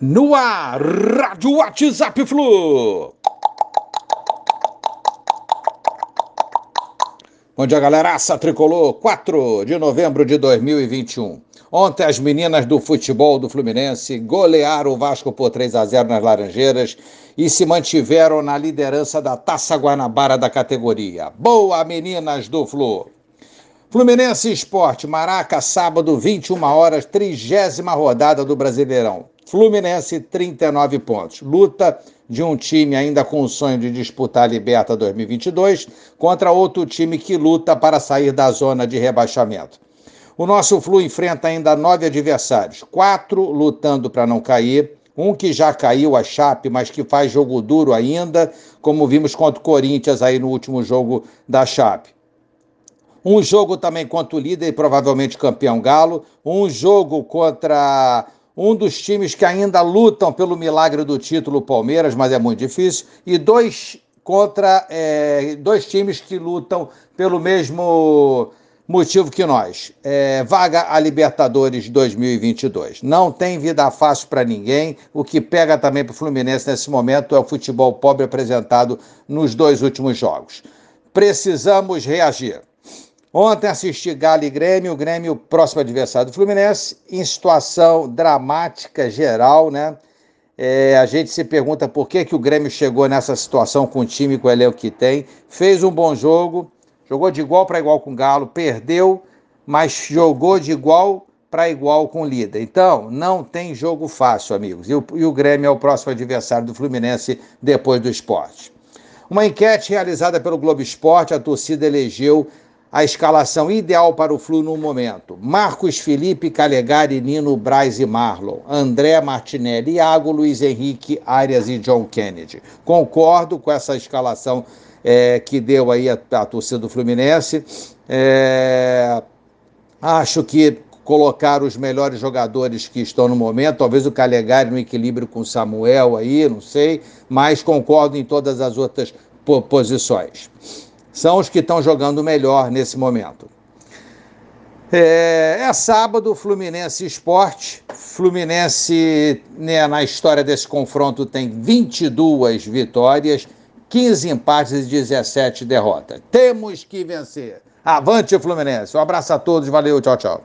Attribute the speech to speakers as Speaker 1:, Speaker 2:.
Speaker 1: No ar, Rádio WhatsApp Flu. Bom dia, galera. Aça Tricolor, 4 de novembro de 2021. Ontem, as meninas do futebol do Fluminense golearam o Vasco por 3 a 0 nas Laranjeiras e se mantiveram na liderança da Taça Guanabara da categoria. Boa, meninas do Flu! Fluminense Esporte, Maraca, sábado, 21 horas, trigésima rodada do Brasileirão. Fluminense, 39 pontos. Luta de um time ainda com o sonho de disputar a Liberta 2022 contra outro time que luta para sair da zona de rebaixamento. O nosso Flu enfrenta ainda nove adversários, quatro lutando para não cair, um que já caiu, a Chape, mas que faz jogo duro ainda, como vimos contra o Corinthians aí no último jogo da Chape. Um jogo também contra o líder e provavelmente campeão Galo, um jogo contra um dos times que ainda lutam pelo milagre do título, Palmeiras, mas é muito difícil, e dois contra é, dois times que lutam pelo mesmo motivo que nós. É, vaga a Libertadores 2022. Não tem vida fácil para ninguém. O que pega também para o Fluminense nesse momento é o futebol pobre apresentado nos dois últimos jogos. Precisamos reagir. Ontem assisti Galo e Grêmio, o Grêmio próximo adversário do Fluminense, em situação dramática geral, né? É, a gente se pergunta por que, que o Grêmio chegou nessa situação com o time, com o elenco que tem. Fez um bom jogo, jogou de igual para igual com o Galo, perdeu, mas jogou de igual para igual com o líder. Então, não tem jogo fácil, amigos. E o, e o Grêmio é o próximo adversário do Fluminense depois do esporte. Uma enquete realizada pelo Globo Esporte, a torcida elegeu a escalação ideal para o Flu no momento. Marcos Felipe, Calegari, Nino, Braz e Marlon. André Martinelli, Iago, Luiz Henrique, Arias e John Kennedy. Concordo com essa escalação é, que deu aí a, a torcida do Fluminense. É, acho que colocar os melhores jogadores que estão no momento, talvez o Calegari no equilíbrio com o Samuel aí, não sei, mas concordo em todas as outras posições são os que estão jogando melhor nesse momento. É, é, sábado, Fluminense Esporte. Fluminense, né, na história desse confronto, tem 22 vitórias, 15 empates e 17 derrotas. Temos que vencer. Avante, Fluminense. Um abraço a todos, valeu, tchau, tchau.